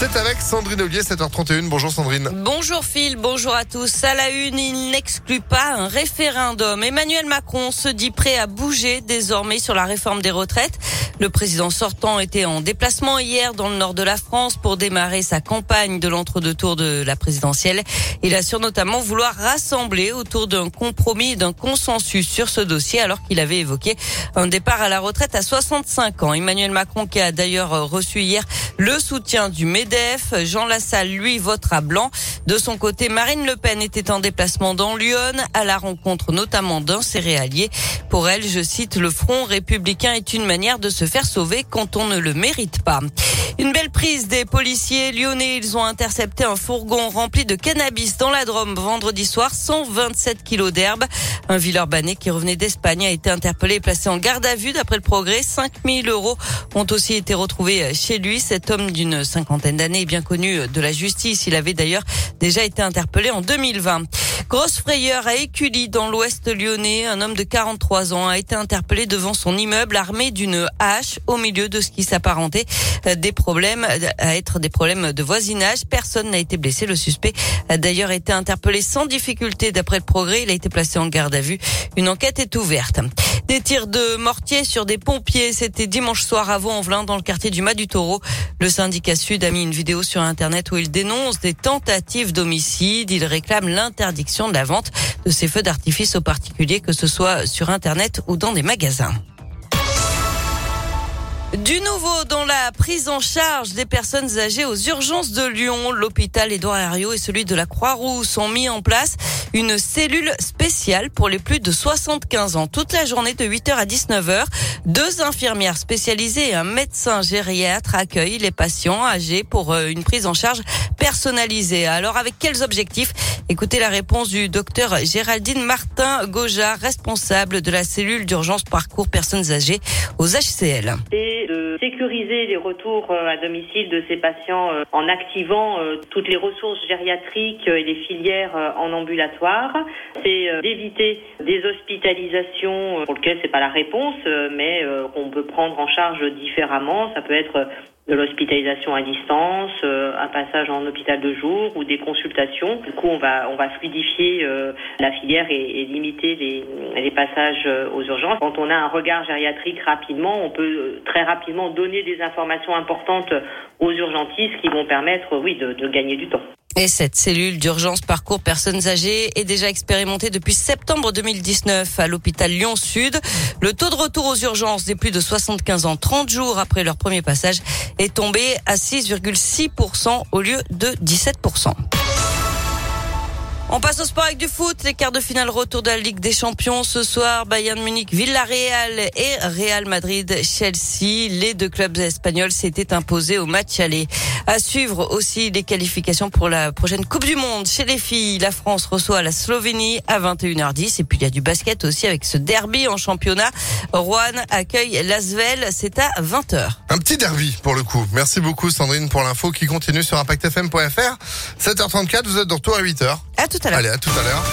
C'est avec Sandrine Ollier, 7h31. Bonjour Sandrine. Bonjour Phil, bonjour à tous. À la une, il n'exclut pas un référendum. Emmanuel Macron se dit prêt à bouger désormais sur la réforme des retraites. Le président sortant était en déplacement hier dans le nord de la France pour démarrer sa campagne de l'entre-deux tours de la présidentielle. Il assure notamment vouloir rassembler autour d'un compromis d'un consensus sur ce dossier alors qu'il avait évoqué un départ à la retraite à 65 ans. Emmanuel Macron qui a d'ailleurs reçu hier le soutien du MEDEF. Jean Lassalle, lui, votera blanc. De son côté, Marine Le Pen était en déplacement dans Lyon à la rencontre notamment d'un céréalier. Pour elle, je cite, le front républicain est une manière de se faire sauver quand on ne le mérite pas. Une belle prise des policiers lyonnais. Ils ont intercepté un fourgon rempli de cannabis dans la Drôme vendredi soir, 127 kilos d'herbe. Un Villeurbanais qui revenait d'Espagne a été interpellé et placé en garde à vue d'après le progrès. 5000 euros ont aussi été retrouvés chez lui. Cet homme d'une cinquantaine d'années est bien connu de la justice. Il avait d'ailleurs déjà été interpellé en 2020. Grosse frayeur à Écully dans l'ouest lyonnais. Un homme de 43 ans a été interpellé devant son immeuble armé d'une hache au milieu de ce qui s'apparentait des problèmes à être des problèmes de voisinage. Personne n'a été blessé. Le suspect a d'ailleurs été interpellé sans difficulté d'après le progrès. Il a été placé en garde à vue. Une enquête est ouverte. Des tirs de mortier sur des pompiers. C'était dimanche soir à Vaux-en-Velin dans le quartier du Mas du Taureau. Le syndicat Sud a mis une vidéo sur Internet où il dénonce des tentatives d'homicide. Il réclame l'interdiction de la vente de ces feux d'artifice aux particuliers, que ce soit sur Internet ou dans des magasins. Du nouveau dans la prise en charge des personnes âgées aux urgences de Lyon, l'hôpital Édouard Herriot et celui de la Croix-Rousse ont mis en place une cellule spéciale pour les plus de 75 ans. Toute la journée de 8h à 19h, deux infirmières spécialisées et un médecin gériatre accueillent les patients âgés pour euh, une prise en charge personnalisée. Alors avec quels objectifs? Écoutez la réponse du docteur Géraldine Martin Goja, responsable de la cellule d'urgence parcours personnes âgées aux HCL sécuriser les retours euh, à domicile de ces patients euh, en activant euh, toutes les ressources gériatriques et les filières en ambulatoire. C'est d'éviter des hospitalisations pour lesquelles c'est pas la réponse, mais qu'on peut prendre en charge différemment. Ça peut être de l'hospitalisation à distance, euh, un passage en hôpital de jour ou des consultations. Du coup, on va on va fluidifier euh, la filière et, limiter les, passages euh, aux urgences. Quand on a un regard gériatrique rapidement, on peut très rapidement donner des informations importantes aux urgentistes qui vont permettre, oui, de gagner du temps. Et cette cellule d'urgence parcours personnes âgées est déjà expérimentée depuis septembre 2019 à l'hôpital Lyon-Sud. Le taux de retour aux urgences des plus de 75 ans 30 jours après leur premier passage est tombé à 6,6% au lieu de 17%. On passe au sport avec du foot. Les quarts de finale retour de la Ligue des Champions ce soir. Bayern Munich, Villarreal et Real Madrid, Chelsea. Les deux clubs espagnols s'étaient imposés au match aller. À suivre aussi les qualifications pour la prochaine Coupe du Monde. Chez les filles, la France reçoit la Slovénie à 21h10. Et puis il y a du basket aussi avec ce derby en championnat. Rouen accueille Lasvel. C'est à 20h. Un petit derby pour le coup. Merci beaucoup Sandrine pour l'info qui continue sur impactfm.fr. 7h34, vous êtes de retour à 8h. À tout à l'heure. Allez, à tout à l'heure.